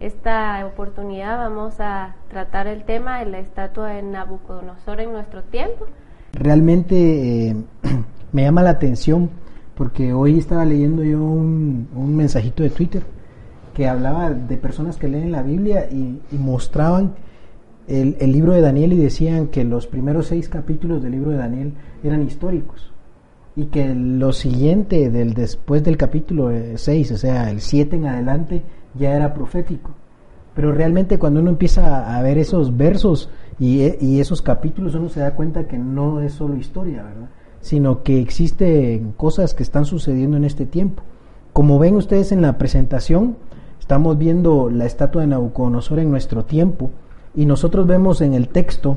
esta oportunidad vamos a tratar el tema de la estatua de Nabucodonosor en nuestro tiempo. Realmente eh, me llama la atención porque hoy estaba leyendo yo un, mensajito de Twitter que hablaba de personas que leen la Biblia y, mostraban el, el, libro de Daniel y decían que los primeros seis capítulos del libro de Daniel eran históricos y que lo siguiente del después del capítulo 6, o sea, el 7 en adelante, ya era profético. Pero realmente cuando uno empieza a ver esos versos y, y esos capítulos, uno se da cuenta que no es solo historia, ¿verdad? Sino que existen cosas que están sucediendo en este tiempo. Como ven ustedes en la presentación, estamos viendo la estatua de Nabucodonosor en nuestro tiempo y nosotros vemos en el texto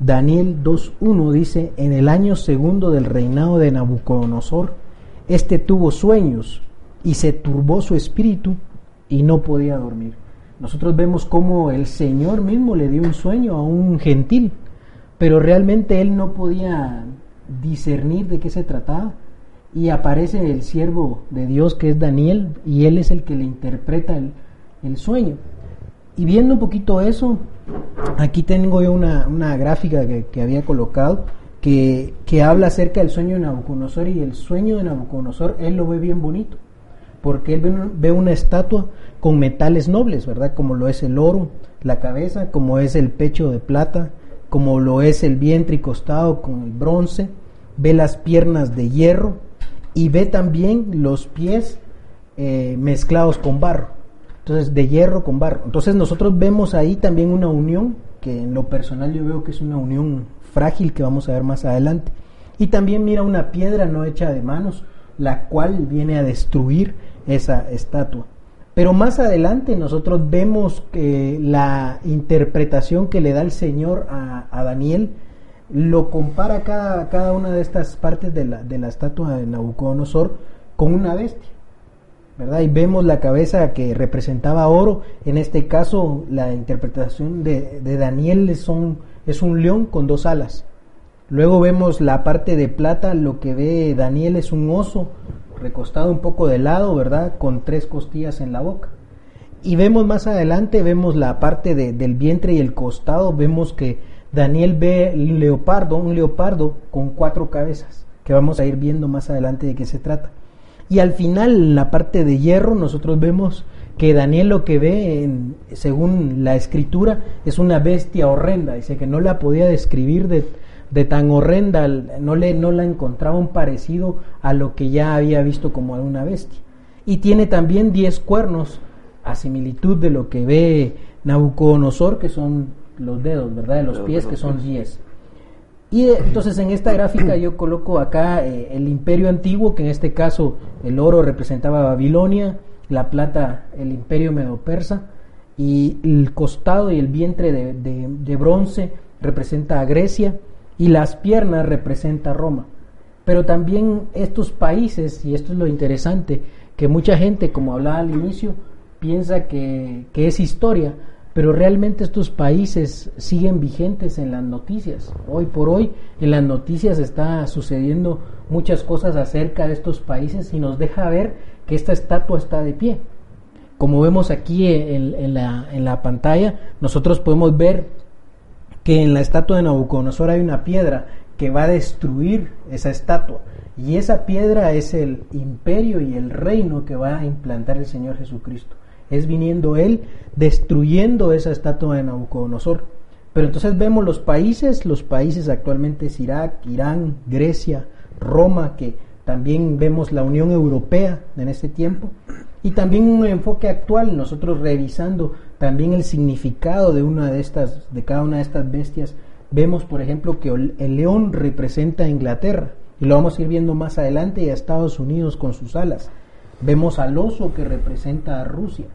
Daniel 2.1 dice, en el año segundo del reinado de Nabucodonosor, este tuvo sueños y se turbó su espíritu y no podía dormir. Nosotros vemos cómo el Señor mismo le dio un sueño a un gentil, pero realmente él no podía discernir de qué se trataba. Y aparece el siervo de Dios que es Daniel y él es el que le interpreta el, el sueño. Y viendo un poquito eso, aquí tengo yo una, una gráfica que, había colocado que, que, habla acerca del sueño de Nabucodonosor y el sueño de Nabucodonosor, él lo ve bien bonito, porque él ve, una estatua con metales nobles, ¿verdad? Como lo es el oro, la cabeza, como es el pecho de plata, como lo es el vientre y costado con el bronce, ve las piernas de hierro y ve también los pies eh, mezclados con barro. Entonces, de hierro con barro. Entonces, nosotros vemos ahí también una unión, que en lo personal yo veo que es una unión frágil que vamos a ver más adelante. Y también mira una piedra no hecha de manos, la cual viene a destruir esa estatua. Pero más adelante nosotros vemos que la interpretación que le da el Señor a, Daniel lo compara cada, cada una de estas partes de la, de la estatua de Nabucodonosor con una bestia. Y vemos la cabeza que representaba oro. En este caso, la interpretación de, Daniel es un, león con dos alas. Luego vemos la parte de plata, lo que ve Daniel es un oso recostado un poco de lado, ¿verdad? Con tres costillas en la boca. Y vemos más adelante, vemos la parte del vientre y el costado, vemos que Daniel ve leopardo, un leopardo con cuatro cabezas, que vamos a ir viendo más adelante de qué se trata. Y al final, en la parte de hierro, nosotros vemos que Daniel lo que ve, según la escritura, es una bestia horrenda. Dice que no la podía describir de, tan horrenda, no, le, no la encontraba un parecido a lo que ya había visto como una bestia. Y tiene también diez cuernos, a similitud de lo que ve Nabucodonosor, que son los dedos, ¿verdad? De los pies, que son diez. Y eh, entonces en esta gráfica yo coloco acá eh, el imperio antiguo, que en este caso el oro representaba Babilonia, la plata el imperio medo-persa, y el costado y el vientre de, bronce representa a Grecia, y las piernas representa a Roma. Pero también estos países, y esto es lo interesante, que mucha gente, como hablaba al inicio, piensa que, que es historia, pero realmente estos países siguen vigentes en las noticias. Hoy por hoy en las noticias está sucediendo muchas cosas acerca de estos países y nos deja ver que esta estatua está de pie. Como vemos aquí en, en la pantalla, nosotros podemos ver que en la estatua de Nabucodonosor hay una piedra que va a destruir esa estatua. Y esa piedra es el imperio y el reino que va a implantar el Señor Jesucristo es viniendo él destruyendo esa estatua de Nabucodonosor. Pero entonces vemos los países, los países actualmente es Irak, Irán, Grecia, Roma, que también vemos la Unión Europea en este tiempo, y también un enfoque actual, nosotros revisando también el significado de una de estas, de cada una de estas bestias, vemos por ejemplo que el león representa a Inglaterra, y lo vamos a ir viendo más adelante, y a Estados Unidos con sus alas. Vemos al oso que representa a Rusia.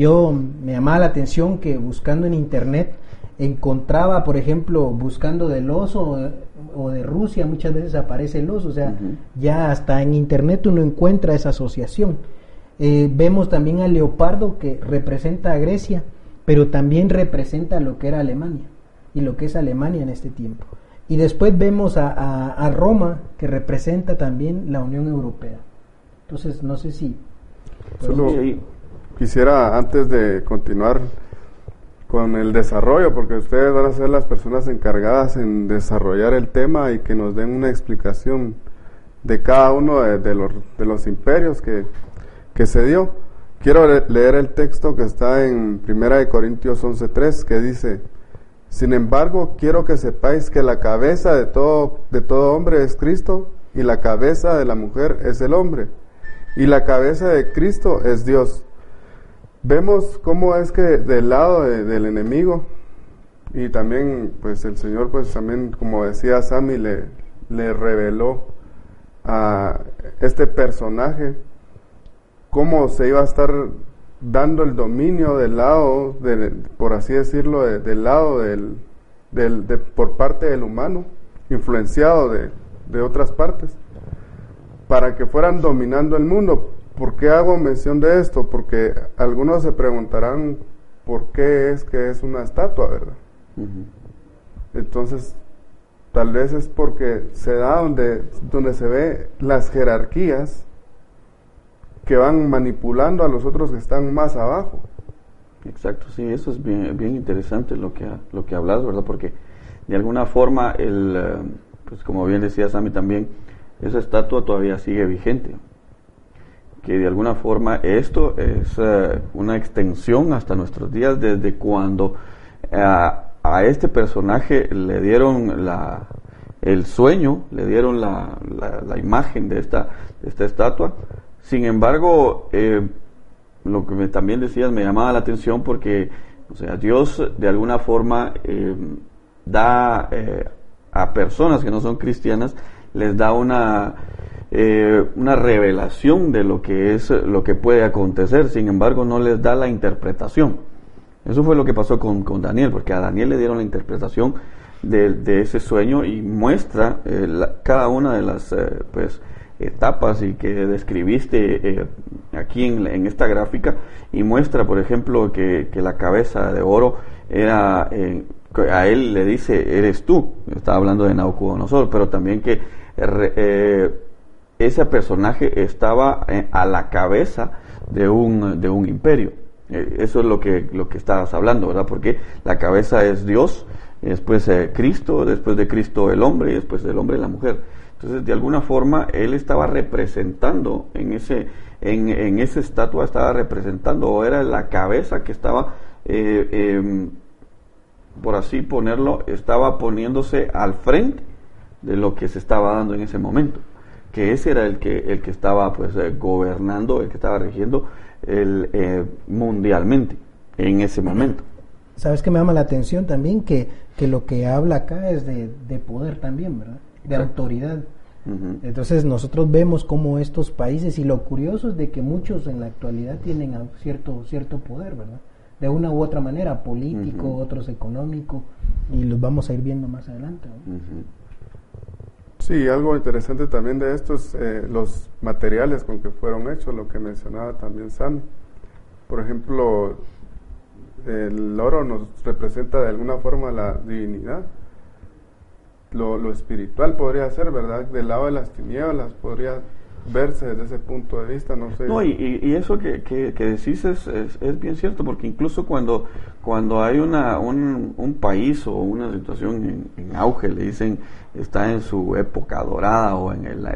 Yo me llamaba la atención que buscando en internet encontraba, por ejemplo, buscando del oso o de Rusia, muchas veces aparece el oso, o sea, ya hasta en internet uno encuentra esa asociación. Eh, vemos también al leopardo que representa a Grecia, pero también representa lo que era Alemania y lo que es Alemania en este tiempo. Y después vemos a, Roma que representa también la Unión Europea. Entonces, no sé si... Solo, quisiera antes de continuar con el desarrollo, porque ustedes van a ser las personas encargadas en desarrollar el tema y que nos den una explicación de cada uno de, los, de los, imperios que, que, se dio. Quiero leer el texto que está en 1 Corintios 11.3 que dice, sin embargo, quiero que sepáis que la cabeza de todo, de todo hombre es Cristo y la cabeza de la mujer es el hombre y la cabeza de Cristo es Dios. Vemos cómo es que del lado del enemigo y también pues el Señor pues también como decía Sammy le, le reveló a este personaje cómo se iba a estar dando el dominio del lado, de, por así decirlo, del lado del, del de, por parte del humano, influenciado de, de otras partes, para que fueran dominando el mundo. ¿Por qué hago mención de esto? Porque algunos se preguntarán por qué es que es una estatua, ¿verdad? Entonces, tal vez es porque se da donde, donde se ve las jerarquías que van manipulando a los otros que están más abajo. Exacto, sí, eso es bien, bien interesante lo que, lo que hablas, ¿verdad? Porque de alguna forma, el, eh, pues como bien decía Sammy también, esa estatua todavía sigue vigente. Que de alguna forma esto es eh, una extensión hasta nuestros días desde cuando eh, a este personaje le dieron la, el sueño, le dieron la, la, imagen de esta, de esta estatua. Sin embargo, eh, lo que me, también decías me llamaba la atención porque, o sea, Dios de alguna forma da a personas que no son cristianas, les da una, una revelación de lo que es, lo que puede acontecer, sin embargo no les da la interpretación. Eso fue lo que pasó con, con Daniel, porque a Daniel le dieron la interpretación de, de ese sueño y muestra cada una de las, pues, etapas y que describiste eh, aquí en, esta gráfica y muestra, por ejemplo, que, la cabeza de oro era, eh, a él le dice, eres tú, estaba hablando de Nabucodonosor, pero también que eh, ese personaje estaba a la cabeza de un, de un imperio. Eso es lo que, lo que estabas hablando, ¿verdad? Porque la cabeza es Dios, después Cristo, después de Cristo el hombre después del hombre la mujer. Entonces, de alguna forma, él estaba representando en ese, en, en esa estatua, estaba representando, o era la cabeza que estaba, eh, em, por así ponerlo, estaba poniéndose al frente de lo que se estaba dando en ese momento. Que ese era el que, el que estaba pues eh, gobernando, el que estaba regiendo el, eh, mundialmente en ese momento. ¿Sabes que me llama la atención también? Que, que lo que habla acá es de, de poder también, ¿verdad? de autoridad. Entonces nosotros vemos cómo estos países, y lo curioso es de que muchos en la actualidad tienen cierto, cierto poder, ¿verdad? De una u otra manera, político, otros económico, y los vamos a ir viendo más adelante. Sí, algo interesante también de esto es eh, los materiales con que fueron hechos, lo que mencionaba también Sam. Por ejemplo, el oro nos representa de alguna forma la divinidad lo, espiritual podría ser, ¿verdad? Del lado de las tinieblas podría verse desde ese punto de vista, no sé. No, y, y eso que, que, decís es, es, bien cierto, porque incluso cuando, cuando hay una, un, un país o una situación en, auge, le dicen está en su época dorada o en el,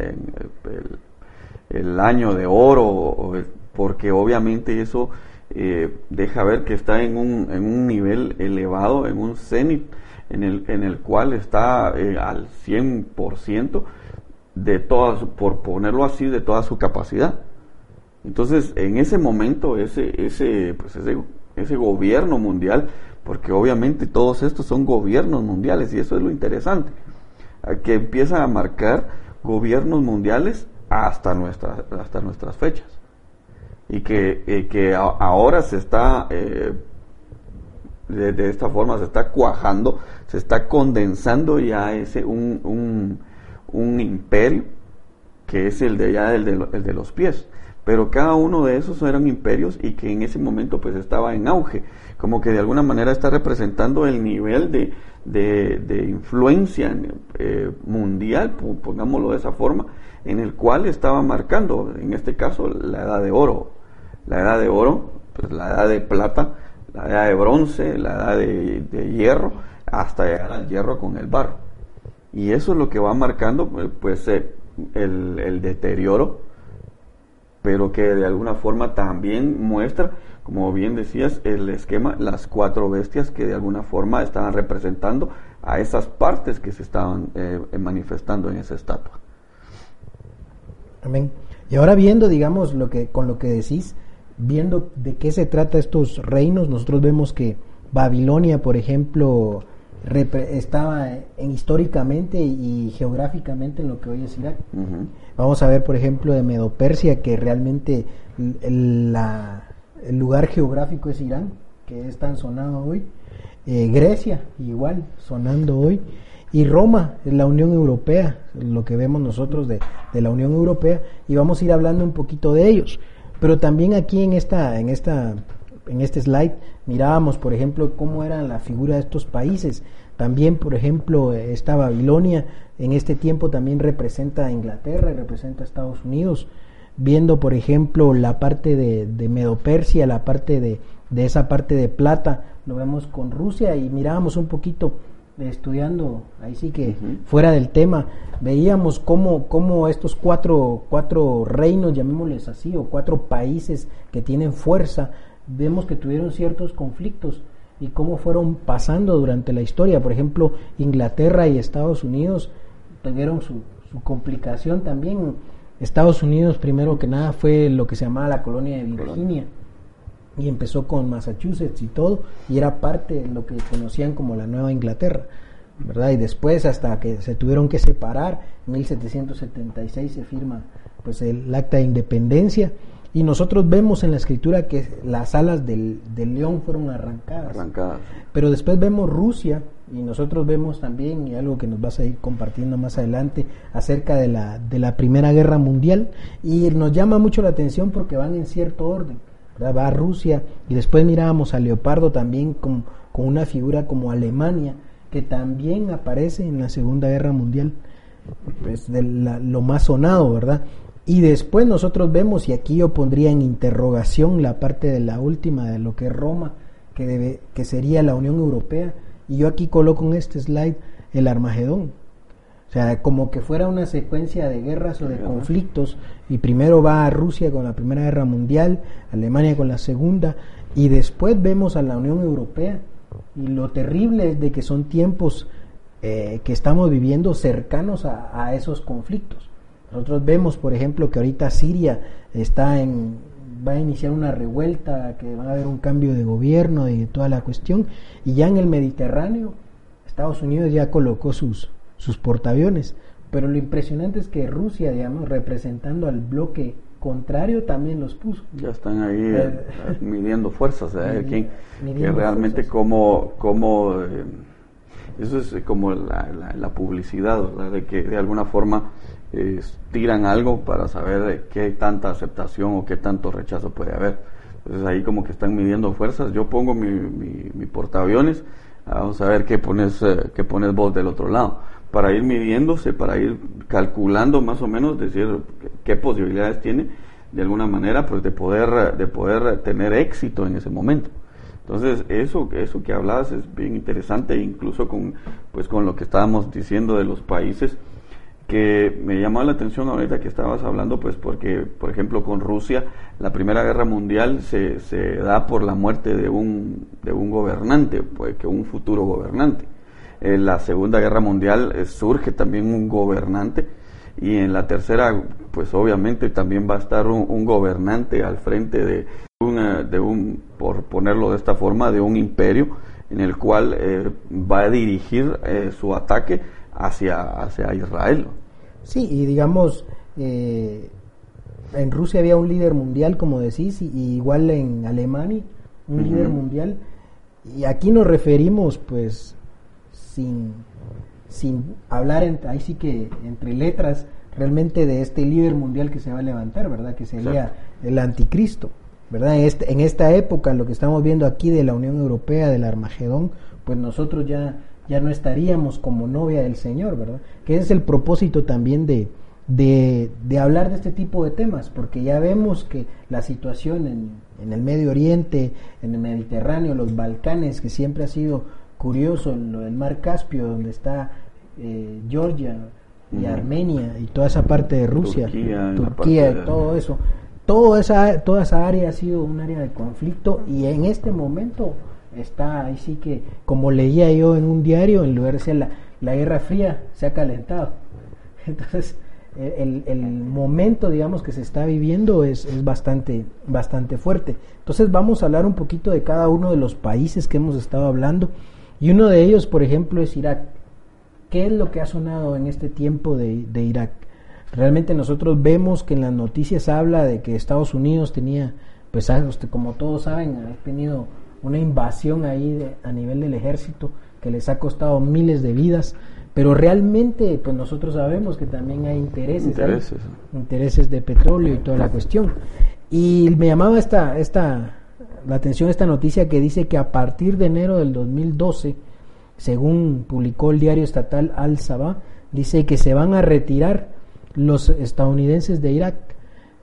el, año de oro, porque obviamente eso eh, deja ver que está en un, en un nivel elevado, en un cenit en el, en el cual está eh, al 100% de toda por ponerlo así, de toda su capacidad. Entonces, en ese momento, ese, ese, pues ese, ese gobierno mundial, porque obviamente todos estos son gobiernos mundiales, y eso es lo interesante, que empieza a marcar gobiernos mundiales hasta nuestras, hasta nuestras fechas. Y que, eh, que ahora se está eh, de, esta forma se está cuajando, se está condensando ya ese un, imperio que es el de ya el de, el de, los pies. Pero cada uno de esos eran imperios y que en ese momento pues estaba en auge, como que de alguna manera está representando el nivel de, de, influencia eh, mundial, pongámoslo de esa forma, en el cual estaba marcando, en este caso, la edad de oro. La edad de oro pues, la edad de plata, la edad de bronce, la edad de, hierro, hasta llegar al hierro con el barro. Y eso es lo que va marcando pues eh, el, el deterioro, pero que de alguna forma también muestra como bien decías, el esquema, las cuatro bestias que de alguna forma estaban representando a esas partes que se estaban eh, manifestando en esa estatua. Amén. Y ahora viendo, digamos, lo que con lo que decís, viendo de qué se trata estos reinos, nosotros vemos que Babilonia, por ejemplo, estaba en, históricamente y geográficamente en lo que hoy es Irak. Vamos a ver, por ejemplo, de Medo-Persia, que realmente la, el lugar geográfico es Irán, que es tan sonado hoy. Eh, Grecia, igual, sonando hoy. Y Roma, es la Unión Europea, lo que vemos nosotros de, la Unión Europea, y vamos a ir hablando un poquito de ellos. Pero también aquí en esta, en esta, en este slide mirábamos, por ejemplo, cómo era la figura de estos países. También, por ejemplo, esta Babilonia en este tiempo también representa a Inglaterra y representa a Estados Unidos viendo, por ejemplo, la parte de, de Medopersia, la parte de, de, esa parte de plata, lo vemos con Rusia y mirábamos un poquito estudiando, ahí sí que fuera del tema, veíamos cómo, cómo estos cuatro, cuatro reinos, llamémosles así, o cuatro países que tienen fuerza, vemos que tuvieron ciertos conflictos y cómo fueron pasando durante la historia. Por ejemplo, Inglaterra y Estados Unidos tuvieron su, su complicación también Estados Unidos, primero que nada, fue lo que se llamaba la colonia de Virginia. Y empezó con Massachusetts y todo, y era parte de lo que conocían como la Nueva Inglaterra, ¿verdad? Y después, hasta que se tuvieron que separar, en 1776 se firma pues el acta de independencia, y nosotros vemos en la escritura que las alas del, león fueron arrancadas. arrancadas. Pero después vemos Rusia, y nosotros vemos también, y algo que nos vas a ir compartiendo más adelante, acerca de la, de la Primera Guerra Mundial, y nos llama mucho la atención porque van en cierto orden. Va a Rusia, y después mirábamos a Leopardo también con, con una figura como Alemania, que también aparece en la Segunda Guerra Mundial. Es de lo más sonado, ¿verdad? Y después nosotros vemos, y aquí yo pondría en interrogación la parte de la última, de lo que es Roma, que, debe, que sería la Unión Europea, y yo aquí coloco en este slide el Armagedón. O sea, como que fuera una secuencia de guerras o de conflictos, y primero va a Rusia con la Primera Guerra Mundial, Alemania con la Segunda, y después vemos a la Unión Europea. Y lo terrible es de que son tiempos eh, que estamos viviendo cercanos a esos conflictos. Nosotros vemos, por ejemplo, que ahorita Siria está en, va a iniciar una revuelta, que va a haber un cambio de gobierno y toda la cuestión, y ya en el Mediterráneo, Estados Unidos ya colocó sus, sus portaaviones, pero lo impresionante es que Rusia, digamos, representando al bloque contrario, también los puso. Ya están ahí eh, eh, midiendo fuerzas, ¿eh? ¿Quién, que realmente como, como eso es como la, la, publicidad, de que de alguna forma tiran algo para saber qué tanta aceptación o qué tanto rechazo puede haber. Entonces ahí como que están midiendo fuerzas. Yo pongo mi, mi, portaaviones, vamos a ver qué pones, eh, qué pones vos del otro lado. Para ir midiéndose, para ir calculando más o menos, decir qué, posibilidades tiene de alguna manera pues de poder, de poder tener éxito en ese momento. Entonces, eso, eso que hablabas es bien interesante, incluso con, pues, con lo que estábamos diciendo de los países que me llamó la atención ahorita que estabas hablando, pues porque, por ejemplo, con Rusia, la Primera Guerra Mundial se, se da por la muerte de un, de un gobernante, pues que un futuro gobernante. En la Segunda Guerra Mundial eh, surge también un gobernante y en la tercera, pues obviamente también va a estar un, gobernante al frente de un, eh, de un, por ponerlo de esta forma, de un imperio en el cual eh, va a dirigir su ataque hacia, hacia Israel. Sí, y digamos, eh, en Rusia había un líder mundial, como decís, y, igual en Alemania, un líder mundial. Y aquí nos referimos, pues, sin, sin hablar, ahí sí que entre letras, realmente de este líder mundial que se va a levantar, ¿verdad? Que sería el anticristo, ¿verdad? En, este, en esta época, lo que estamos viendo aquí de la Unión Europea, del Armagedón, pues nosotros ya ya no estaríamos como novia del Señor, ¿verdad? Que es el propósito también de, de, hablar de este tipo de temas, porque ya vemos que la situación en, en el Medio Oriente, en el Mediterráneo, los Balcanes, que siempre ha sido curioso, en lo del Mar Caspio, donde está eh, Georgia y Armenia y toda esa parte de Rusia, Turquía, y todo eso. Todo esa, toda esa área ha sido un área de conflicto y en este momento está ahí sí que, como leía yo en un diario, en lugar de ser la, la Guerra Fría, se ha calentado. Entonces, el, el, momento, digamos, que se está viviendo es, es, bastante, bastante fuerte. Entonces vamos a hablar un poquito de cada uno de los países que hemos estado hablando. Y uno de ellos, por ejemplo, es Irak. ¿Qué es lo que ha sonado en este tiempo de, de Irak? Realmente nosotros vemos que en las noticias habla de que Estados Unidos tenía, pues como todos saben, ha tenido una invasión ahí a nivel del ejército que les ha costado miles de vidas pero realmente, pues nosotros sabemos que también hay intereses, intereses, intereses de petróleo y toda la cuestión. Y me llamaba esta, esta, la atención esta noticia que dice que a partir de enero del 2012, según publicó el diario estatal Al Sabah, dice que se van a retirar los estadounidenses de Irak.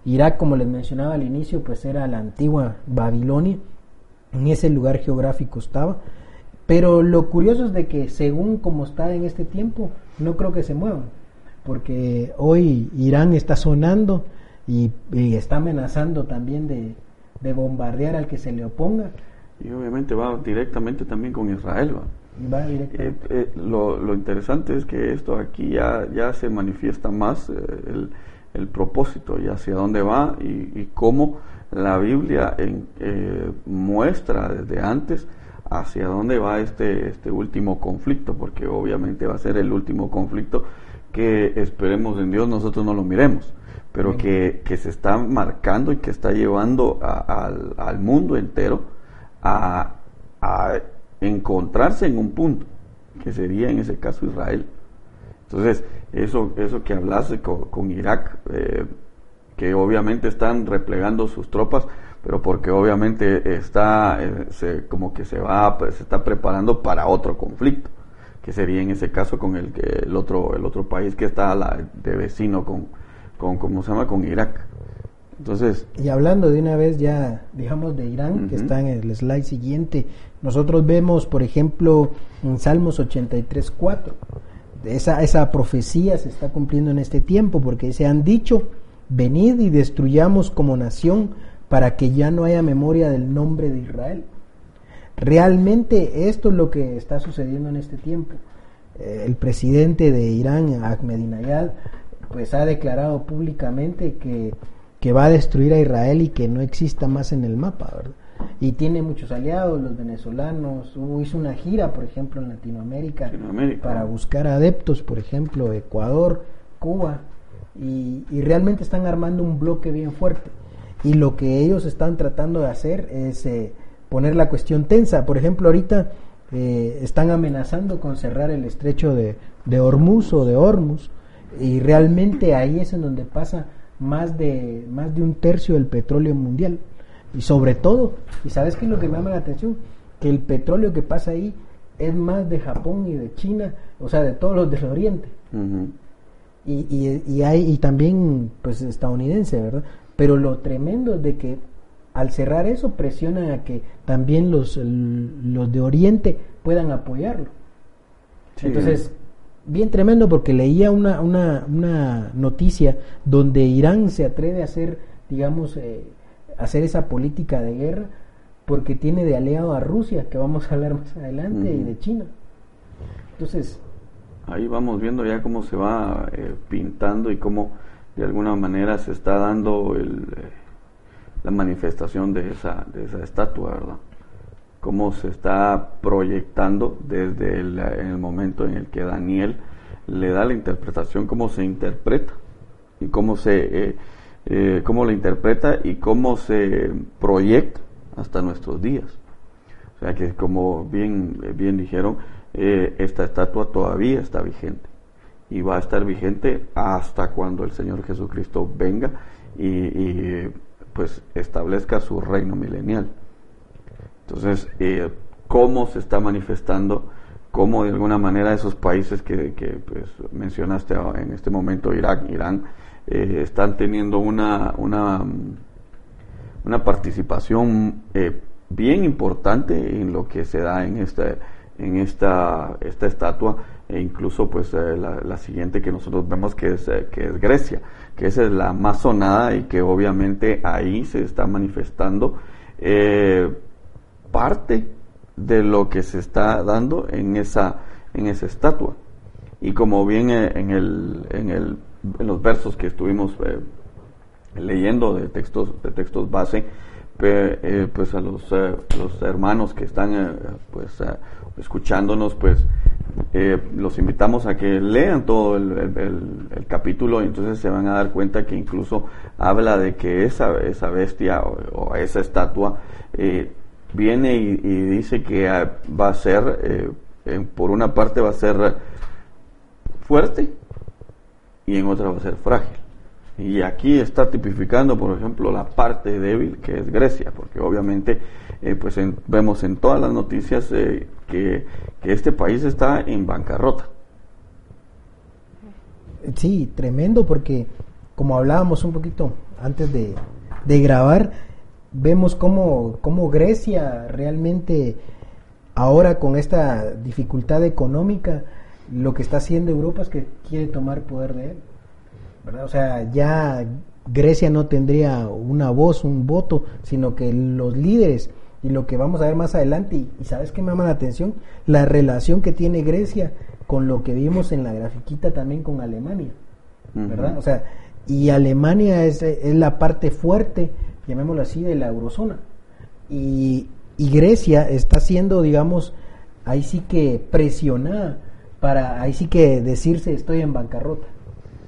Irak, como les mencionaba al inicio, pues era la antigua Babilonia, en ese lugar geográfico estaba pero lo curioso es de que según como está en este tiempo, no creo que se muevan, porque hoy Irán está sonando y, está amenazando también de, bombardear al que se le oponga. Y obviamente va directamente también con Israel. Va. Eh, eh, lo, interesante es que esto aquí ya, ya se manifiesta más eh, el, propósito y hacia dónde va y, y cómo la Biblia en, muestra desde antes hacia dónde va este, este último conflicto, porque obviamente va a ser el último conflicto que esperemos en Dios nosotros no lo miremos, pero que, se está marcando y que está llevando al, mundo entero a, encontrarse en un punto, que sería en ese caso Israel. Entonces, eso, eso que hablaste con, Irak, eh, que obviamente están replegando sus tropas, pero porque obviamente está eh, como que se va se está preparando para otro conflicto que sería en ese caso con el el otro el otro país que está de vecino con con cómo se llama con Irak. Entonces y hablando de una vez ya digamos de Irán que está en el slide siguiente nosotros vemos por ejemplo en Salmos 83.4 esa, esa profecía se está cumpliendo en este tiempo porque se han dicho venid y destruyamos como nación para que ya no haya memoria del nombre de Israel. Realmente esto es lo que está sucediendo en este tiempo. Eh, el presidente de Irán, Ahmadinejad, pues ha declarado públicamente que, que, va a destruir a Israel y que no exista más en el mapa, ¿verdad? Y tiene muchos aliados, los venezolanos, hizo una gira, por ejemplo, en Latinoamérica, para buscar adeptos, por ejemplo, Ecuador, Cuba, y, y realmente están armando un bloque bien fuerte y lo que ellos están tratando de hacer es eh, poner la cuestión tensa. Por ejemplo, ahorita eh, están amenazando con cerrar el estrecho de, de Hormuz o de Hormuz y realmente ahí es en donde pasa más de, más de un tercio del petróleo mundial. Y sobre todo, ¿y sabes qué es lo que me llama la atención? Que el petróleo que pasa ahí es más de Japón y de China, o sea, de todos los del Oriente. Y, y, y, hay, y también pues estadounidense, ¿verdad? Pero lo tremendo es de que al cerrar eso presionan a que también los, los de Oriente puedan apoyarlo. Entonces, bien tremendo porque leía una, una, una, noticia donde Irán se atreve a hacer, digamos, eh, hacer esa política de guerra porque tiene de aliado a Rusia, que vamos a hablar más adelante, y de China. Entonces... Ahí vamos viendo ya cómo se va eh, pintando y cómo de alguna manera se está dando eh, la manifestación de esa, de esa estatua, ¿verdad? Cómo se está proyectando desde el, en el momento en el que Daniel le da la interpretación, cómo se interpreta y cómo se eh, eh, cómo la interpreta y cómo se proyecta hasta nuestros días. O sea que como bien, bien dijeron, esta estatua todavía está vigente y va a estar vigente hasta cuando el Señor Jesucristo venga y, pues establezca su reino milenial. Entonces, eh, ¿cómo se está manifestando? ¿Cómo de alguna manera esos países que, pues, mencionaste en este momento, Irak, Irán, eh, están teniendo una, una, una participación eh, bien importante en lo que se da en esta, en esta, esta estatua e incluso pues eh, la, siguiente que nosotros vemos que es, eh, que es Grecia, que esa es la más sonada y que obviamente ahí se está manifestando parte de lo que se está dando en esa, en esa estatua. Y como bien en, el, en, el, en los versos que estuvimos leyendo de textos, de textos base, eh, pues a los, eh, hermanos que están eh, pues escuchándonos, pues los invitamos a que lean todo el, capítulo y entonces se van a dar cuenta que incluso habla de que esa, bestia o, esa estatua viene y, dice que va a ser, por una parte va a ser fuerte y en otra va a ser frágil. Y aquí está tipificando, por ejemplo, la parte débil que es Grecia, porque obviamente eh, pues vemos en todas las noticias eh, que, este país está en bancarrota. Sí, tremendo, porque como hablábamos un poquito antes de, grabar, vemos cómo, cómo Grecia realmente ahora con esta dificultad económica, lo que está haciendo Europa es que quiere tomar poder de él. O sea, ya Grecia no tendría una voz, un voto, sino que los líderes y lo que vamos a ver más adelante, y, sabes que me llama la atención, la relación que tiene Grecia con lo que vimos en la grafiquita también con Alemania, ¿verdad? O sea, y Alemania es, es, la parte fuerte, llamémoslo así, de la eurozona. Y, y Grecia está siendo, digamos, ahí sí que presionada para, ahí sí que decirse estoy en bancarrota.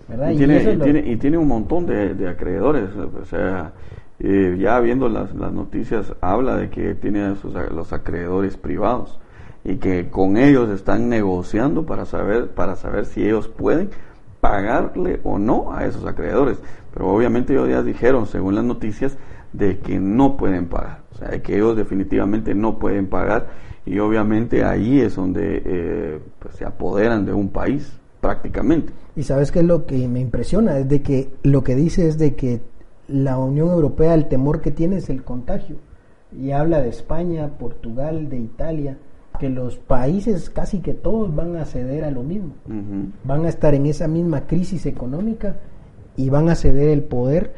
Y, tiene, un montón de, acreedores, o sea, eh, ya viendo las, noticias habla de que tiene los acreedores privados y que con ellos están negociando para saber, para saber si ellos pueden pagarle o no a esos acreedores. Pero obviamente ellos ya dijeron, según las noticias, de que no pueden pagar, o sea, que ellos definitivamente no pueden pagar y obviamente ahí es donde eh, pues, se apoderan de un país prácticamente. Y sabes qué es lo que me impresiona, es de que lo que dice es de que la Unión Europea el temor que tiene es el contagio. Y habla de España, Portugal, de Italia, que los países casi que todos van a ceder a lo mismo. Van a estar en esa misma crisis económica y van a ceder el poder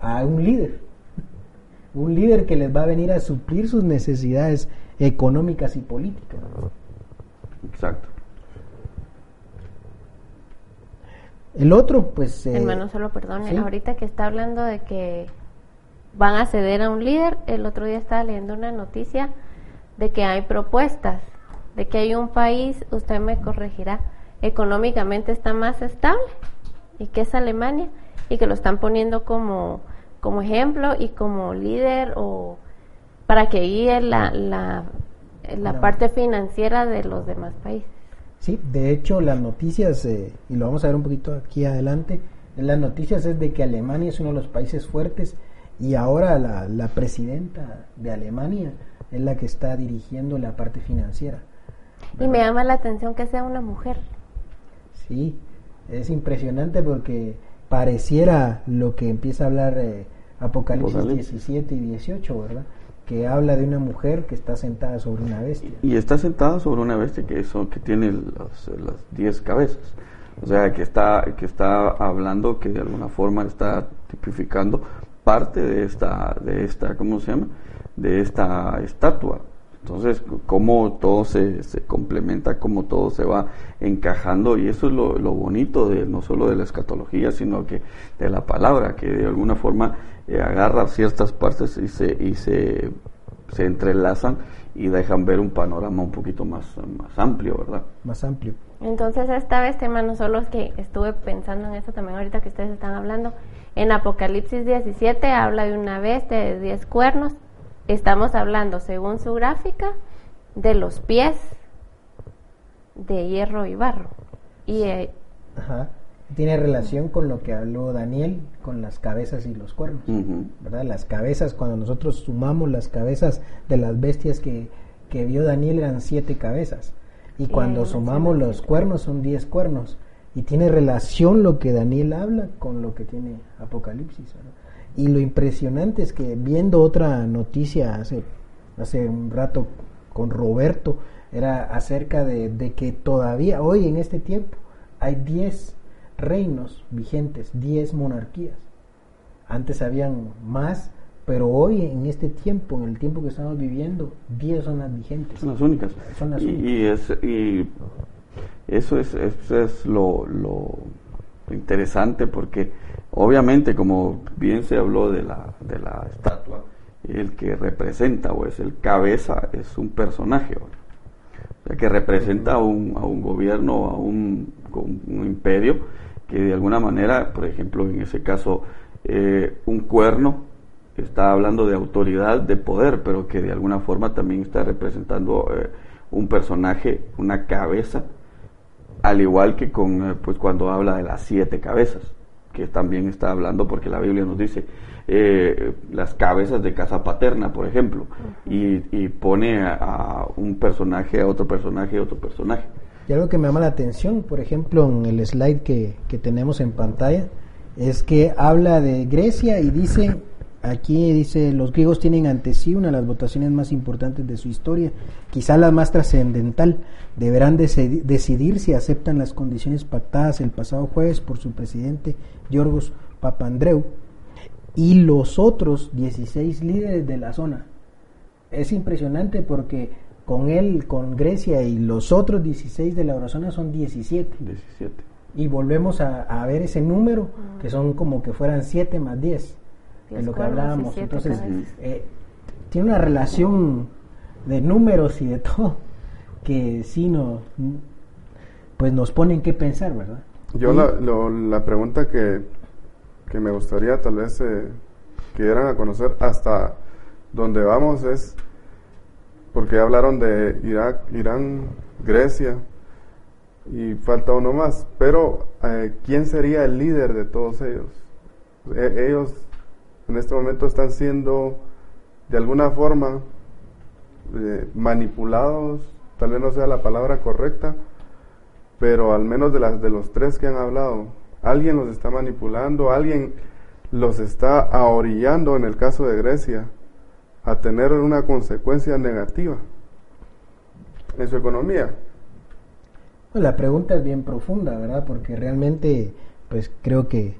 a un líder. Un líder que les va a venir a suplir sus necesidades económicas y políticas. Exacto. El otro, pues... Eh, Hermano, solo perdone, ahorita que está hablando de que van a ceder a un líder, el otro día estaba leyendo una noticia de que hay propuestas, de que hay un país, usted me corregirá, económicamente está más estable, y que es Alemania, y que lo están poniendo como, como ejemplo y como líder o para que guíe la, la, la parte financiera de los demás países. Sí, de hecho las noticias, eh, y lo vamos a ver un poquito aquí adelante, las noticias es de que Alemania es uno de los países fuertes y ahora la, la presidenta de Alemania es la que está dirigiendo la parte financiera. Y me llama la atención que sea una mujer. Sí, es impresionante porque pareciera lo que empieza a hablar eh, Apocalipsis, Apocalipsis 17 y 18, ¿verdad? Que habla de una mujer que está sentada sobre una bestia. Y está sentada sobre una bestia que, eso, que tiene las, las diez cabezas. O sea, que está, que está hablando, que de alguna forma está tipificando parte de esta, de esta, ¿cómo se llama? De esta estatua. Entonces, cómo todo se, se complementa, cómo todo se va encajando, y eso es lo, lo, bonito de no solo de la escatología, sino que de la palabra, que de alguna forma eh, agarra ciertas partes y se, y se, se entrelazan y dejan ver un panorama un poquito más, más amplio, ¿verdad? Más amplio. Entonces, esta vez, hermano, solo es que estuve pensando en eso también ahorita que ustedes están hablando. En Apocalipsis 17 habla de una bestia de 10 cuernos Estamos hablando, según su gráfica, de los pies de hierro y barro. Y, eh, Tiene relación con lo que habló Daniel, con las cabezas y los cuernos. ¿verdad? Las cabezas, cuando nosotros sumamos las cabezas de las bestias que, que vio Daniel, eran siete cabezas. Y cuando sumamos los cuernos, son diez cuernos. Y tiene relación lo que Daniel habla con lo que tiene Apocalipsis. Y lo impresionante es que viendo otra noticia hace, hace un rato con Roberto, era acerca de, de que todavía hoy en este tiempo hay 10 reinos vigentes, 10 monarquías. Antes habían más, pero hoy en este tiempo, en el tiempo que estamos viviendo, 10 son las vigentes. Son las únicas. Son las y, únicas. y es, y eso es, eso es lo, lo interesante porque obviamente como bien se habló de la, de la estatua, el que representa o es el cabeza es un personaje. O sea, que representa a un, a un gobierno, a un, un, un imperio que de alguna manera, por ejemplo, en ese caso, eh, un cuerno está hablando de autoridad, de poder, pero que de alguna forma también está representando eh, un personaje, una cabeza, al igual que con eh, pues cuando habla de las siete cabezas, que también está hablando porque la Biblia nos dice eh, las cabezas de casa paterna, por ejemplo, y, y, pone a, a, un personaje, a otro personaje, a otro personaje. Y algo que me llama la atención, por ejemplo, en el slide que, que tenemos en pantalla, es que habla de Grecia y dice Aquí dice, los griegos tienen ante sí una de las votaciones más importantes de su historia, quizá la más trascendental. Deberán decidir si aceptan las condiciones pactadas el pasado jueves por su presidente Yorgos Papandreou y los otros 16 líderes de la zona. Es impresionante porque con él, con Grecia y los otros 16 de la eurozona son 17. 17. Y volvemos a, a ver ese número, que son como que fueran 7 más 10 de lo que hablábamos. Entonces, eh, tiene una relación de números y de todo que sí nos, pues nos ponen que pensar, ¿verdad? Yo la, lo, la pregunta que, que, me gustaría tal vez eh, que dieran a conocer hasta donde vamos es, porque hablaron de Irak, Irán, Grecia, y falta uno más, pero eh, ¿quién sería el líder de todos ellos? E ellos en este momento están siendo de alguna forma eh, manipulados, tal vez no sea la palabra correcta, pero al menos de, las, de los tres que han hablado, alguien los está manipulando, alguien los está ahorillando en el caso de Grecia a tener una consecuencia negativa en su economía. Pues la pregunta es bien profunda, ¿verdad? Porque realmente, pues creo que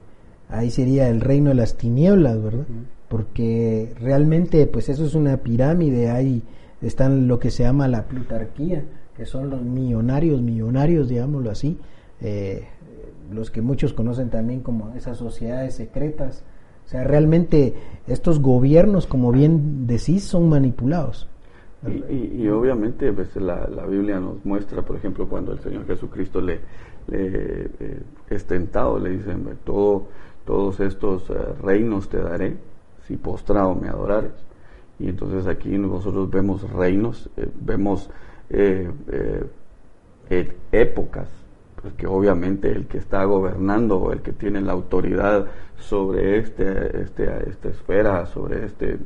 ahí sería el reino de las tinieblas, ¿verdad? Porque realmente, pues eso es una pirámide, ahí están lo que se llama la plutarquía, que son los millonarios, millonarios, digámoslo así, eh, los que muchos conocen también como esas sociedades secretas. O sea, realmente estos gobiernos, como bien decís, son manipulados. Y, y, y, obviamente pues, la, la, Biblia nos muestra, por ejemplo, cuando el Señor Jesucristo le, le eh, es tentado, le dicen, todo, todos estos eh, reinos te daré si postrado me adorares. Y entonces aquí nosotros vemos reinos, eh, vemos eh, épocas, porque obviamente el que está gobernando, el que tiene la autoridad sobre este, este, esta esfera, sobre este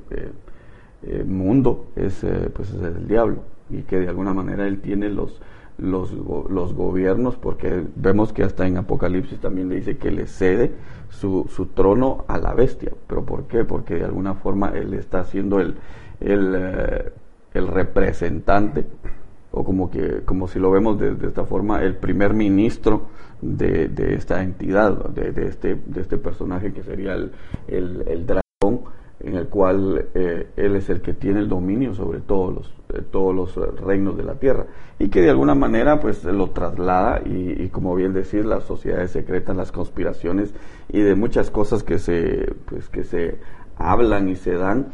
mundo, es, pues es el diablo, y que de alguna manera él tiene los, los, los gobiernos, porque vemos que hasta en Apocalipsis también le dice que le cede su, su trono a la bestia. ¿Pero por qué? Porque de alguna forma él está siendo el, el, eh, el representante, o como, que, como si lo vemos de, esta forma, el primer ministro de, de esta entidad, de, de, este, de este personaje que sería el, el, el dragón en el cual eh, él es el que tiene el dominio sobre todos los eh, todos los reinos de la tierra. Y que de alguna manera pues lo traslada y, y, como bien decir las sociedades secretas las conspiraciones y de muchas cosas que se pues que se hablan y se dan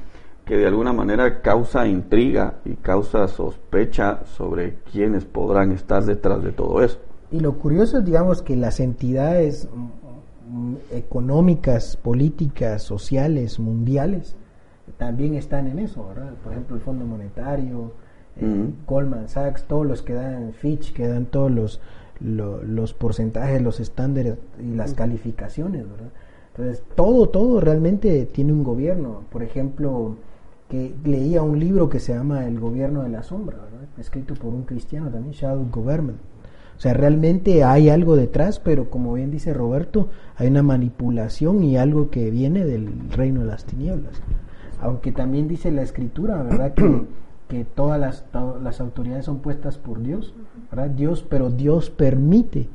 que de alguna manera causa intriga y causa sospecha sobre quiénes podrán estar detrás de todo eso. Y lo curioso es digamos que las entidades económicas, políticas, sociales, mundiales, también están en eso, ¿verdad? Por ejemplo, el Fondo Monetario, eh, uh -huh. Goldman Sachs, todos los que dan Fitch, que dan todos los, lo, los porcentajes, los estándares y las uh -huh. calificaciones, ¿verdad? Entonces, todo, todo realmente tiene un gobierno. Por ejemplo, que leía un libro que se llama El gobierno de la sombra, ¿verdad? escrito por un cristiano también, Shadow Government. O sea, realmente hay algo detrás, pero como bien dice Roberto, hay una manipulación y algo que viene del reino de las tinieblas. Aunque también dice la escritura, ¿verdad? Que, que todas las, las autoridades son puestas por Dios, ¿verdad? Dios, pero Dios permite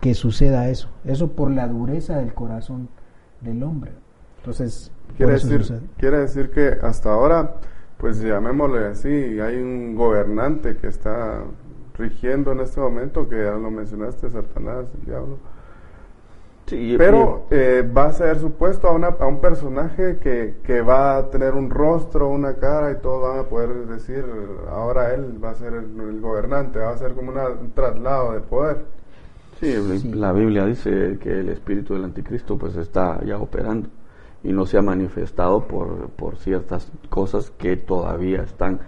que suceda eso. Eso por la dureza del corazón del hombre. Entonces, quiere decir, quiere decir que hasta ahora, pues llamémosle así, hay un gobernante que está rigiendo en este momento, que ya lo mencionaste, Satanás, el diablo. Pero eh, va a ser supuesto a, una, a un personaje que, que, va a tener un rostro, una cara y todos van a poder decir, ahora él va a ser el, gobernante, va a ser como un traslado de poder. Sí, la Biblia dice que el espíritu del anticristo pues está ya operando y no se ha manifestado por, por ciertas cosas que todavía están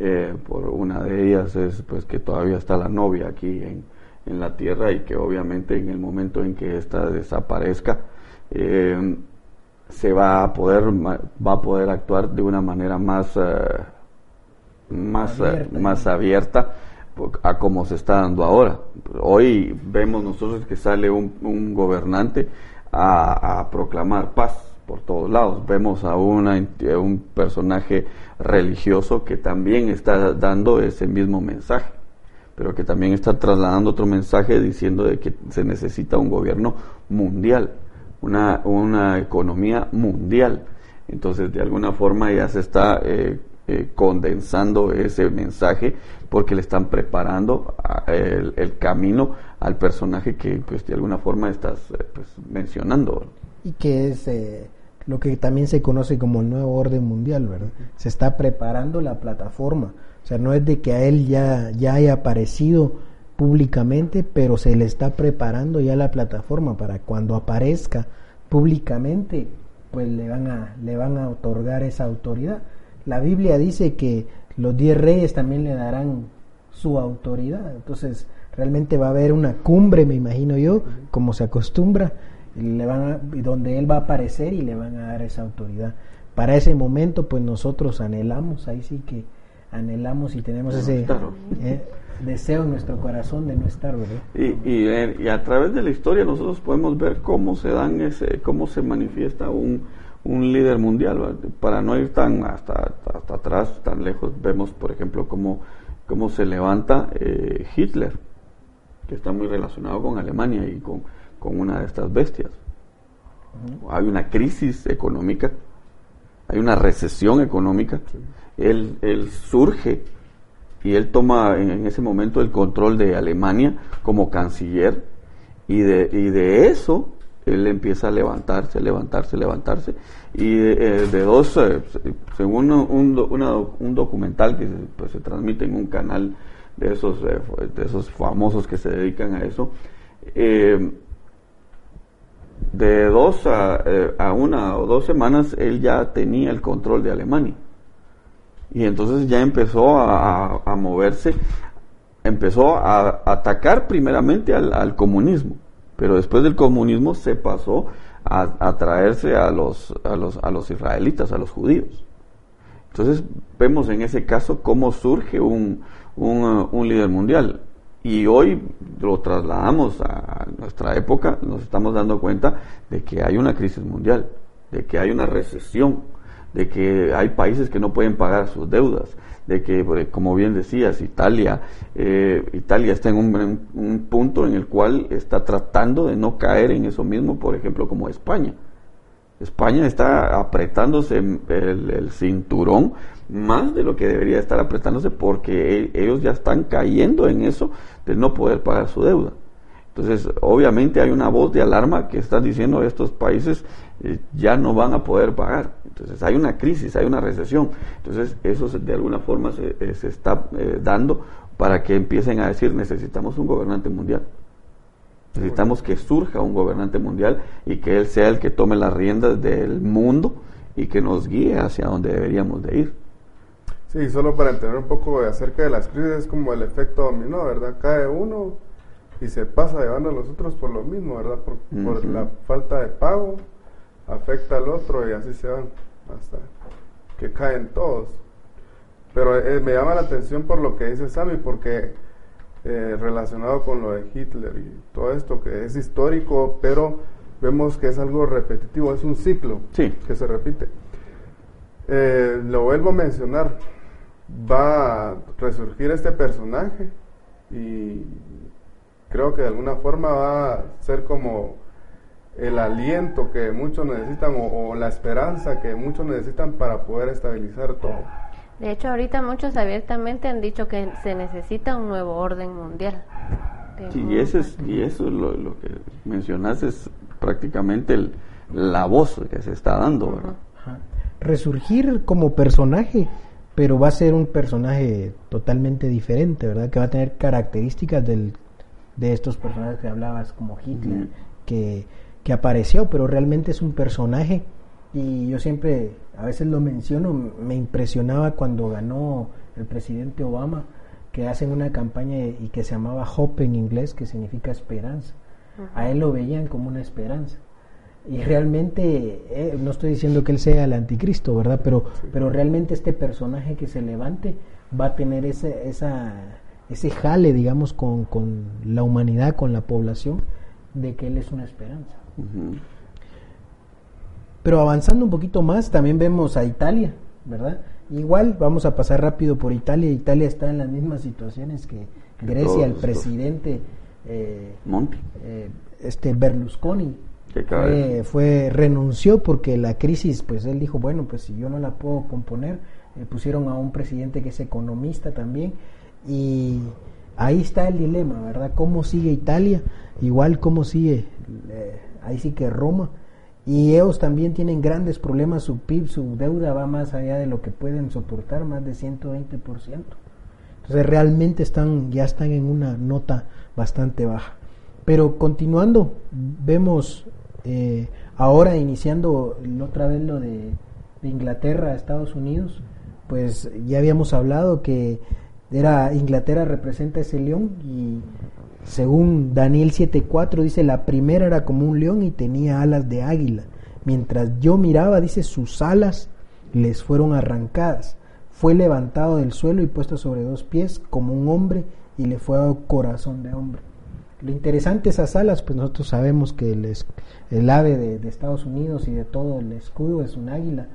eh, por una de ellas es pues que todavía está la novia aquí en, en la tierra y que obviamente en el momento en que ésta desaparezca eh, se va a poder va a poder actuar de una manera más eh, más abierta, más abierta a como se está dando ahora hoy vemos nosotros que sale un, gobernante a, a proclamar paz por todos lados. Vemos a, una, un personaje religioso que también está dando ese mismo mensaje, pero que también está trasladando otro mensaje diciendo de que se necesita un gobierno mundial, una, una economía mundial. Entonces, de alguna forma ya se está eh, eh, condensando ese mensaje porque le están preparando el, camino al personaje que, pues, de alguna forma estás eh, pues, mencionando. Y que es lo que también se conoce como el nuevo orden mundial, ¿verdad? Se está preparando la plataforma. O sea, no es de que a él ya, ya haya aparecido públicamente, pero se le está preparando ya la plataforma para cuando aparezca públicamente, pues le van a, le van a otorgar esa autoridad. La Biblia dice que los diez reyes también le darán su autoridad. Entonces, realmente va a haber una cumbre, me imagino yo, como se acostumbra, le van donde él va a aparecer y le van a dar esa autoridad. Para ese momento, pues nosotros anhelamos, ahí sí que anhelamos y tenemos ese eh, deseo en nuestro corazón de no estar, ¿verdad? Eh, y, a través de la historia nosotros podemos ver cómo se dan ese, cómo se manifiesta un, un líder mundial. Para no ir tan hasta, hasta atrás, tan lejos, vemos, por ejemplo, cómo, cómo se levanta eh, Hitler, que está muy relacionado con Alemania y con con una de estas bestias. Hay una crisis económica, hay una recesión económica. Él, surge y él toma en, ese momento el control de Alemania como canciller y de, y de eso él empieza a levantarse, levantarse, levantarse. Y de, eh, dos, eh, según un, un, documental que pues, se transmite en un canal de esos, eh, de esos famosos que se dedican a eso, de dos eh, a, una o dos semanas él ya tenía el control de Alemania. Y entonces ya empezó a, moverse, empezó a atacar primeramente al, comunismo, pero después del comunismo se pasó a, traerse a los, a, los, a los israelitas, a los judíos. Entonces vemos en ese caso cómo surge un, un, un líder mundial y hoy lo trasladamos a nuestra época, nos estamos dando cuenta de que hay una crisis mundial, de que hay una recesión, de que hay países que no pueden pagar sus deudas, de que, pues, como bien decías, Italia, eh, Italia está en un, punto en el cual está tratando de no caer en eso mismo, por ejemplo, como España. España está apretándose el cinturón más de lo que debería estar apretándose porque e, ellos ya están cayendo en eso de no poder pagar su deuda. Entonces, obviamente hay una voz de alarma que está diciendo estos países eh, ya no van a poder pagar. Entonces, hay una crisis, hay una recesión. Entonces, eso de alguna forma se, eh, está eh, dando para que empiecen a decir necesitamos un gobernante mundial. Necesitamos que surja un gobernante mundial y que él sea el que tome las riendas del mundo y que nos guíe hacia donde deberíamos de ir. Sí, solo para entender un poco acerca de las crisis, es como el efecto dominó, ¿verdad? Cae uno y se pasa llevando a los otros por lo mismo, ¿verdad? Por, la falta de pago, afecta al otro y así se van hasta que caen todos. Pero eh, me llama la atención por lo que dice Sammy, porque eh, relacionado con lo de Hitler y todo esto que es histórico, pero vemos que es algo repetitivo, es un ciclo Sí. que se repite. Eh, lo vuelvo a mencionar, va a resurgir este personaje y creo que de alguna forma va a ser como el aliento que muchos necesitan o, o la esperanza que muchos necesitan para poder estabilizar todo. De hecho, ahorita muchos abiertamente han dicho que se necesita un nuevo orden mundial. Sí, y, ese es, y eso es lo, lo que mencionaste es prácticamente el- la voz que se está dando, ¿verdad? Resurgir como personaje, pero va a ser un personaje totalmente diferente, ¿verdad? Que va a tener características del, de estos personajes que hablabas, como Hitler, que, que apareció, pero realmente es un personaje. Y yo siempre, a veces lo menciono, me impresionaba cuando ganó el presidente Obama, que hacen una campaña y que se llamaba Hope en inglés, que significa esperanza. A él lo veían como una esperanza. Y realmente, eh, no estoy diciendo que él sea el anticristo, ¿verdad? Pero, pero realmente este personaje que se levante va a tener ese, esa, ese jale, digamos, con, con la humanidad, con la población, de que él es una esperanza. Pero avanzando un poquito más, también vemos a Italia, ¿verdad? Igual vamos a pasar rápido por Italia. Italia está en las mismas situaciones que Grecia, el presidente eh, Monty. eh, este Berlusconi fue, fue- renunció porque la crisis, pues él dijo, bueno, pues si yo no la puedo componer, eh, pusieron a un presidente que es economista también y ahí está el dilema, ¿verdad? ¿Cómo sigue Italia? Igual cómo sigue, eh, ahí sí que Roma. Y ellos también tienen grandes problemas, su PIB, su deuda va más allá de lo que pueden soportar, más de 120%. Entonces realmente están, ya están en una nota bastante baja. Pero continuando, vemos eh, ahora iniciando otra vez lo de, de Inglaterra a Estados Unidos, pues ya habíamos hablado que era Inglaterra representa ese león y según Daniel 7:4 dice la primera era como un león y tenía alas de águila. Mientras yo miraba, dice sus alas les fueron arrancadas. Fue levantado del suelo y puesto sobre dos pies como un hombre y le fue dado corazón de hombre. Lo interesante esas alas, pues nosotros sabemos que el, el ave de, Estados Unidos y de todo el escudo es un águila.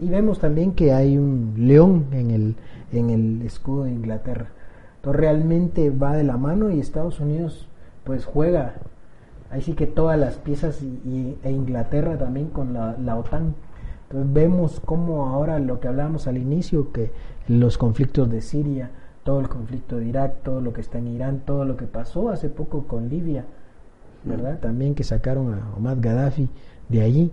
Y vemos también que hay un león en el, en el escudo de Inglaterra. Entonces realmente va de la mano y Estados Unidos pues juega. Ahí sí que todas las piezas y- e Inglaterra también con la, la OTAN. Entonces vemos cómo ahora lo que hablábamos al inicio, que los conflictos de Siria, todo el conflicto de Irak, todo lo que está en Irán, todo lo que pasó hace poco con Libia, ¿verdad? También que sacaron a Omar Gaddafi de allí.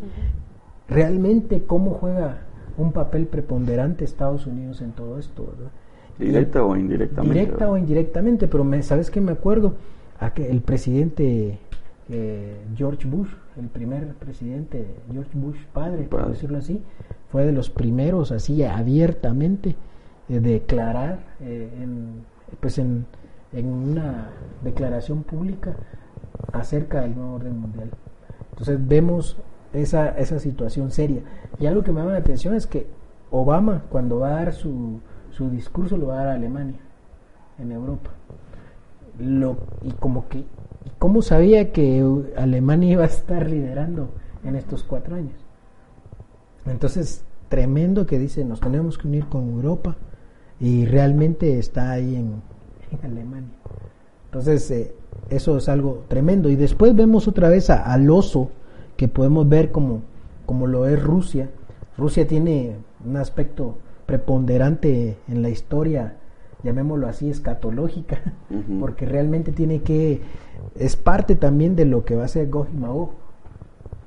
Realmente cómo juega un papel preponderante Estados Unidos en todo esto, ¿verdad? Directa o indirectamente. Directa ¿verdad? o indirectamente, pero me, ¿sabes qué me acuerdo? A que el presidente eh, George Bush, el primer presidente, George Bush padre, por Padre. decirlo así, fue de los primeros así abiertamente de declarar eh, en, pues en, en una declaración pública acerca del nuevo orden mundial. Entonces vemos esa, esa situación seria. Y algo que me llama la atención es que Obama, cuando va a dar su, su discurso, lo va a dar a Alemania, en Europa. Lo, y como que, ¿y ¿cómo sabía que Alemania iba a estar liderando en estos cuatro años? Entonces, tremendo que dice, nos tenemos que unir con Europa y realmente está ahí en, en Alemania. Entonces, eh, eso es algo tremendo. Y después vemos otra vez a- al oso, que podemos ver como, como lo es Rusia. Rusia tiene un aspecto preponderante en la historia, llamémoslo así, escatológica, porque realmente tiene que, es parte también de lo que va a ser Gog y Magog.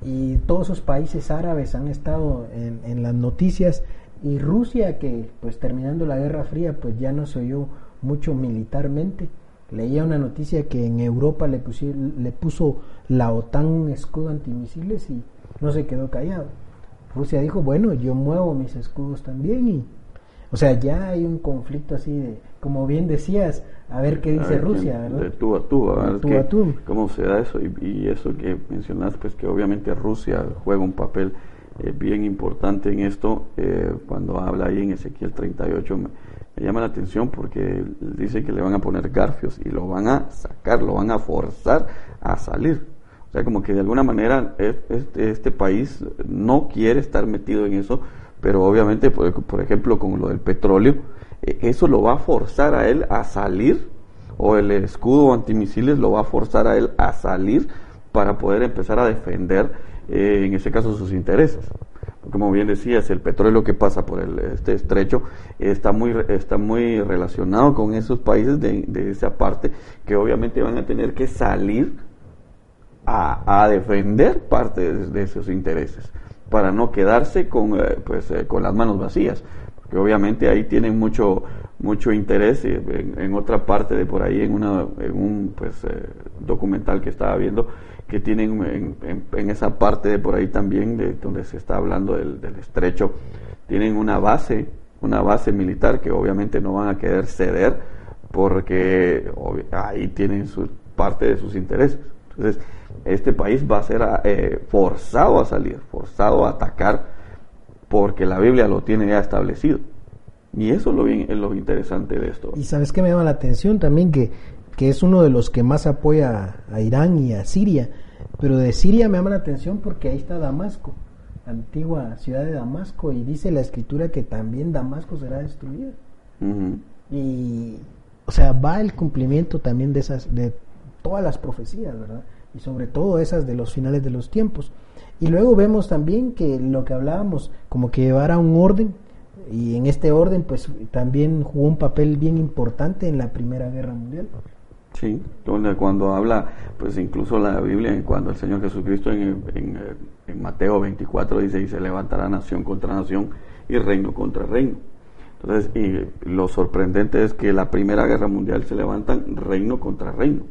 Y todos esos países árabes han estado en, en las noticias y Rusia que pues terminando la Guerra Fría pues ya no se oyó mucho militarmente. Leía una noticia que en Europa le, pusi- le puso la OTAN un escudo antimisiles y no se quedó callado. Rusia dijo, bueno, yo muevo mis escudos también y... O sea, ya hay un conflicto así de, como bien decías, a ver qué dice ver Rusia, ¿verdad? De tú a tú, a ver tú qué- a tú. cómo se da eso y, y eso que mencionas, pues que obviamente Rusia juega un papel bien importante en esto, cuando habla ahí en Ezequiel 38, me, llama la atención porque dice que le van a poner garfios y lo van a sacar, lo van a forzar a salir. O sea, como que de alguna manera este, este país no quiere estar metido en eso, pero obviamente, por, por ejemplo, con lo del petróleo, eso lo va a forzar a él a salir, o el escudo antimisiles lo va a forzar a él a salir para poder empezar a defender, eh, en ese caso, sus intereses. Como bien decías, el petróleo que pasa por el, este estrecho está muy, está muy relacionado con esos países de, esa parte que obviamente van a tener que salir a, defender parte de, esos intereses para no quedarse con, eh, pues, eh, con las manos vacías que obviamente ahí tienen mucho mucho interés en, otra parte de por ahí en, una, en un pues eh, documental que estaba viendo que tienen en, esa parte de por ahí también de donde se está hablando del, estrecho tienen una base una base militar que obviamente no van a querer ceder porque ahí tienen su parte de sus intereses entonces este país va a ser eh, forzado a salir forzado a atacar porque la Biblia lo tiene ya establecido. Y eso es lo, bien, lo interesante de esto. Y sabes que me llama la atención también que, que es uno de los que más apoya a Irán y a Siria. Pero de Siria me llama la atención porque ahí está Damasco, antigua ciudad de Damasco, y dice la escritura que también Damasco será destruida. Y, o sea, va el cumplimiento también de esas, de todas las profecías, ¿verdad? Y sobre todo esas de los finales de los tiempos. Y luego vemos también que lo que hablábamos, como que llevara un orden, y en este orden pues también jugó un papel bien importante en la Primera Guerra Mundial. Sí, donde cuando habla, pues incluso la Biblia, cuando el Señor Jesucristo en, en, Mateo 24 dice, y se levantará nación contra nación y reino contra reino. Entonces, y lo sorprendente es que la Primera Guerra Mundial se levantan reino contra reino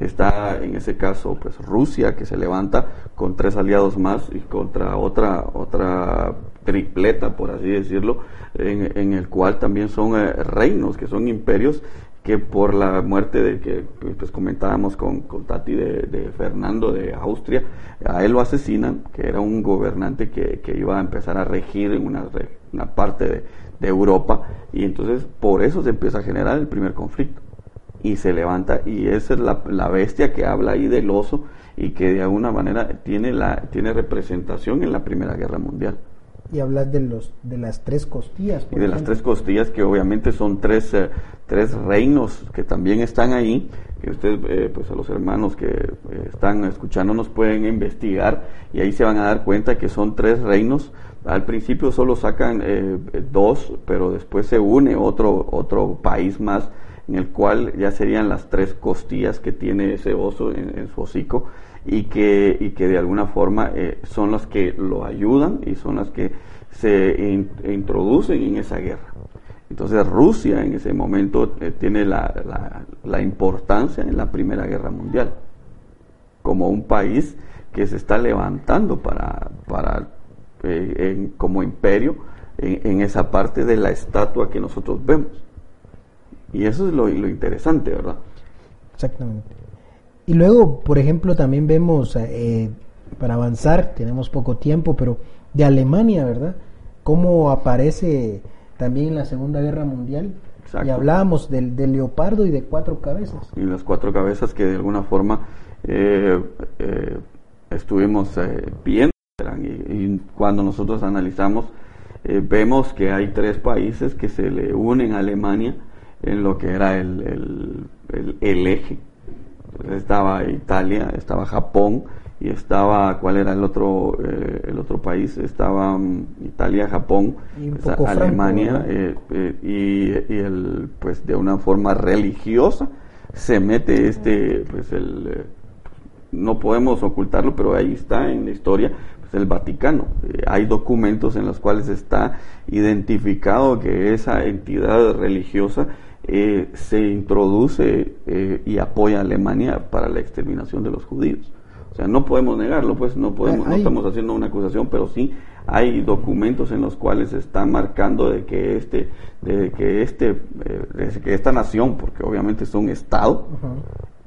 está en ese caso pues Rusia que se levanta con tres aliados más y contra otra otra tripleta por así decirlo en, el cual también son eh, reinos que son imperios que por la muerte de que pues, comentábamos con, con Tati de, Fernando de Austria a él lo asesinan que era un gobernante que, que iba a empezar a regir en una, una parte de, de Europa y entonces por eso se empieza a generar el primer conflicto y se levanta y esa es la, la, bestia que habla ahí del oso y que de alguna manera tiene la tiene representación en la Primera Guerra Mundial. Y hablas de los de las tres costillas. y de las tres costillas que obviamente son tres, eh, tres reinos que también están ahí, que ustedes, eh, pues a los hermanos que eh, están escuchándonos pueden investigar y ahí se van a dar cuenta que son tres reinos. Al principio solo sacan dos, pero después se une otro, otro país más en el cual ya serían las tres costillas que tiene ese oso en, su hocico y que, y que de alguna forma eh, son las que lo ayudan y son las que se introducen en esa guerra. Entonces Rusia en ese momento eh, tiene la, la, importancia en la Primera Guerra Mundial como un país que se está levantando para, para eh, como imperio en esa parte de la estatua que nosotros vemos. Y eso es lo, interesante, ¿verdad? Exactamente. Y luego, por ejemplo, también vemos, eh, para avanzar, tenemos poco tiempo, pero de Alemania, ¿verdad? Cómo aparece también en la Segunda Guerra Mundial. Y hablábamos del, leopardo y de cuatro cabezas. Y las cuatro cabezas que de alguna forma eh, eh, estuvimos viendo. y, cuando nosotros analizamos, vemos que hay tres países que se le unen a Alemania en lo que era el, el, eje. Estaba Italia, estaba Japón y estaba, ¿cuál era el otro, eh, el otro país? Estaba mm, Italia, Japón, Alemania eh, eh, y, y, el, pues de una forma religiosa se mete este, pues el, no podemos ocultarlo, pero ahí está en la historia, pues el Vaticano. hay documentos en los cuales está identificado que esa entidad religiosa eh, se introduce eh, y apoya a Alemania para la exterminación de los judíos. O sea, no podemos negarlo, pues no podemos, no estamos haciendo una acusación, pero sí hay documentos en los cuales se está marcando de que este, de que este, eh, que esta nación, porque obviamente es un estado,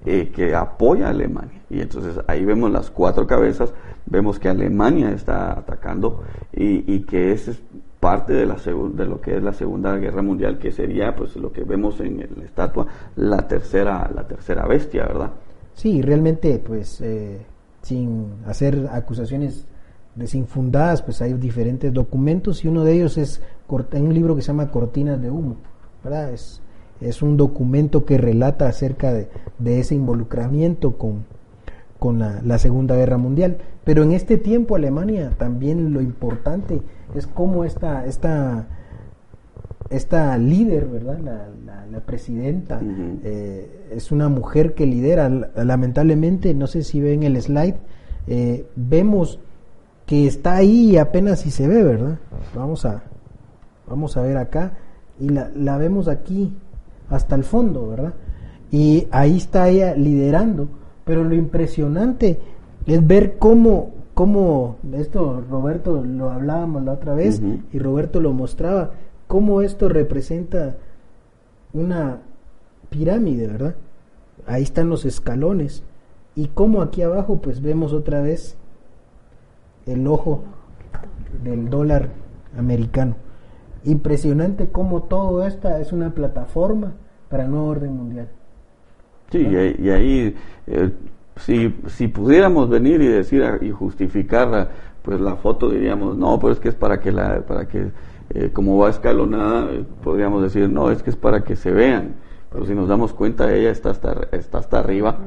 eh, que apoya a Alemania. Y entonces ahí vemos las cuatro cabezas, vemos que Alemania está atacando y, y que es parte de, la de lo que es la Segunda Guerra Mundial, que sería pues lo que vemos en la estatua, la tercera, la tercera bestia, ¿verdad? Sí, realmente pues eh, sin hacer acusaciones desinfundadas, pues hay diferentes documentos y uno de ellos es un libro que se llama Cortinas de Humo, ¿verdad? Es, es un documento que relata acerca de, ese involucramiento con, con la, Segunda Guerra Mundial. Pero en este tiempo Alemania también lo importante es cómo esta, esta, esta líder, ¿verdad? La, la, presidenta eh, es una mujer que lidera. Lamentablemente, no sé si ven el slide, eh, vemos que está ahí y apenas si se ve, ¿verdad? Vamos a, vamos a ver acá y la, la vemos aquí hasta el fondo, ¿verdad? Y ahí está ella liderando, pero lo impresionante es ver cómo, cómo esto Roberto lo hablábamos la otra vez y Roberto lo mostraba, cómo esto representa una pirámide, ¿verdad? Ahí están los escalones y cómo aquí abajo pues vemos otra vez el ojo del dólar americano. Impresionante cómo todo esta es una plataforma para el nuevo orden mundial. Sí, y, ahí, eh, si, si pudiéramos venir y decir y justificar pues la foto, diríamos, no, pero es que es para que, la, para que eh, como va escalonada, eh, podríamos decir, no, es que es para que se vean. Pero si nos damos cuenta, ella está hasta, está hasta arriba.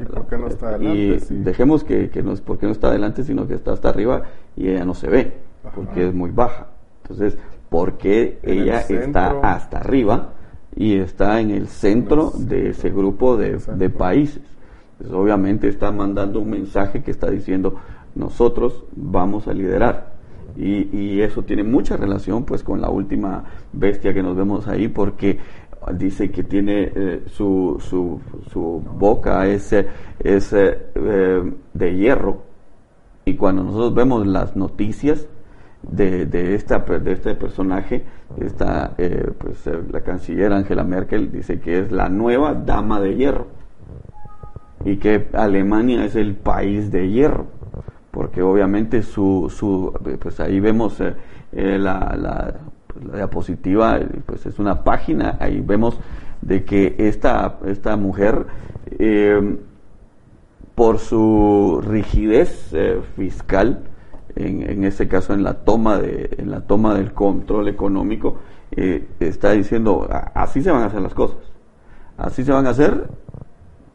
¿Y por qué no está adelante? Y dejemos que, que no es porque no está adelante, sino que está hasta arriba y ella no se ve, porque es muy baja. Entonces, ¿por qué ella está hasta arriba y está en el centro de ese grupo de, países? Pues obviamente está mandando un mensaje que está diciendo, nosotros vamos a liderar. Y, y, eso tiene mucha relación pues con la última bestia que nos vemos ahí porque dice que tiene eh, su, su, su, boca es, es eh, de hierro y cuando nosotros vemos las noticias de, de, esta, de este personaje, esta, eh, pues, eh, la canciller Angela Merkel dice que es la nueva dama de hierro y que Alemania es el país de hierro, porque obviamente su, su pues ahí vemos eh, la, la, pues, la, diapositiva, pues es una página, ahí vemos de que esta, esta mujer, por su rigidez fiscal, en, en este caso en la toma de en la toma del control económico eh, está diciendo así se van a hacer las cosas. Así se van a hacer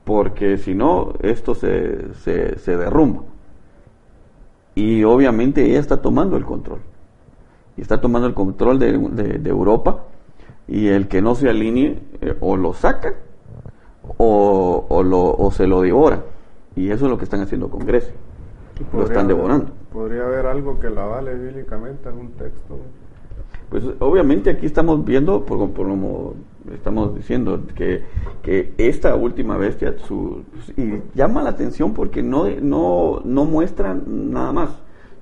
porque si no esto se, se, derrumba y obviamente ella está tomando el control. Y está tomando el control de, de, Europa y el que no se alinee eh, o lo saca o, o, lo, o se lo devora. Y eso es lo que están haciendo con Grecia lo están devorando. ¿Podría haber algo que la vale bíblicamente, algún texto? Pues obviamente aquí estamos viendo, por, como estamos diciendo, que, que esta última bestia su, y llama la atención porque no, no, no muestra nada más,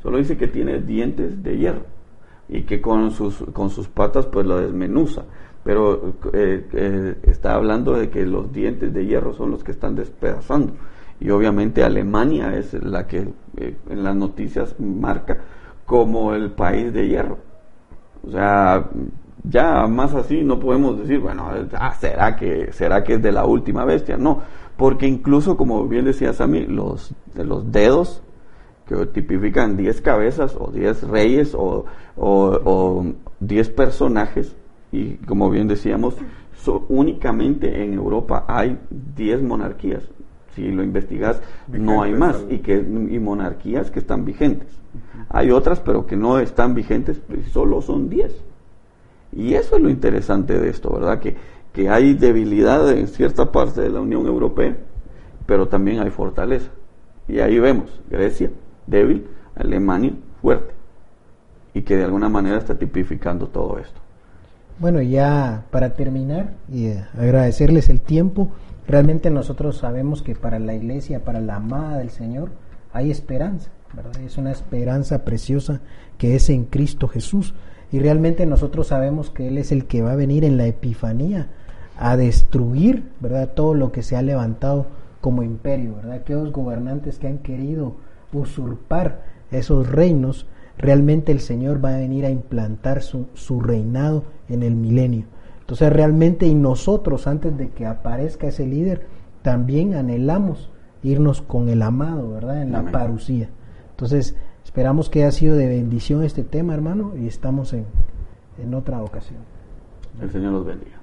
solo dice que tiene dientes de hierro y que con sus, con sus patas pues la desmenuza. Pero eh, eh, está hablando de que los dientes de hierro son los que están despedazando y obviamente Alemania es la que eh, en las noticias marca como el país de hierro. O sea, ya más así no podemos decir, bueno, ah, ¿será que, será que es de la última bestia? No, porque incluso, como bien decía Sammy, los, los dedos que tipifican 10 cabezas o 10 reyes o, o, 10 personajes, y como bien decíamos, únicamente en Europa hay 10 monarquías, si lo investigas, no hay más y que y monarquías que están vigentes. Hay otras, pero que no están vigentes, pues, solo son 10. Y eso es lo interesante de esto, ¿verdad? Que, que hay debilidad en cierta parte de la Unión Europea, pero también hay fortaleza. Y ahí vemos Grecia débil, Alemania fuerte. Y que de alguna manera está tipificando todo esto. Bueno, ya para terminar y agradecerles el tiempo, Realmente nosotros sabemos que para la iglesia, para la amada del Señor, hay esperanza, ¿verdad? Es una esperanza preciosa que es en Cristo Jesús. Y realmente nosotros sabemos que Él es el que va a venir en la Epifanía a destruir, ¿verdad? Todo lo que se ha levantado como imperio, ¿verdad? Aquellos gobernantes que han querido usurpar esos reinos, realmente el Señor va a venir a implantar su, su reinado en el milenio. Entonces realmente y nosotros antes de que aparezca ese líder, también anhelamos irnos con el amado, ¿verdad? En la parucía. Entonces esperamos que haya sido de bendición este tema, hermano, y estamos en, en otra ocasión. El Señor los bendiga.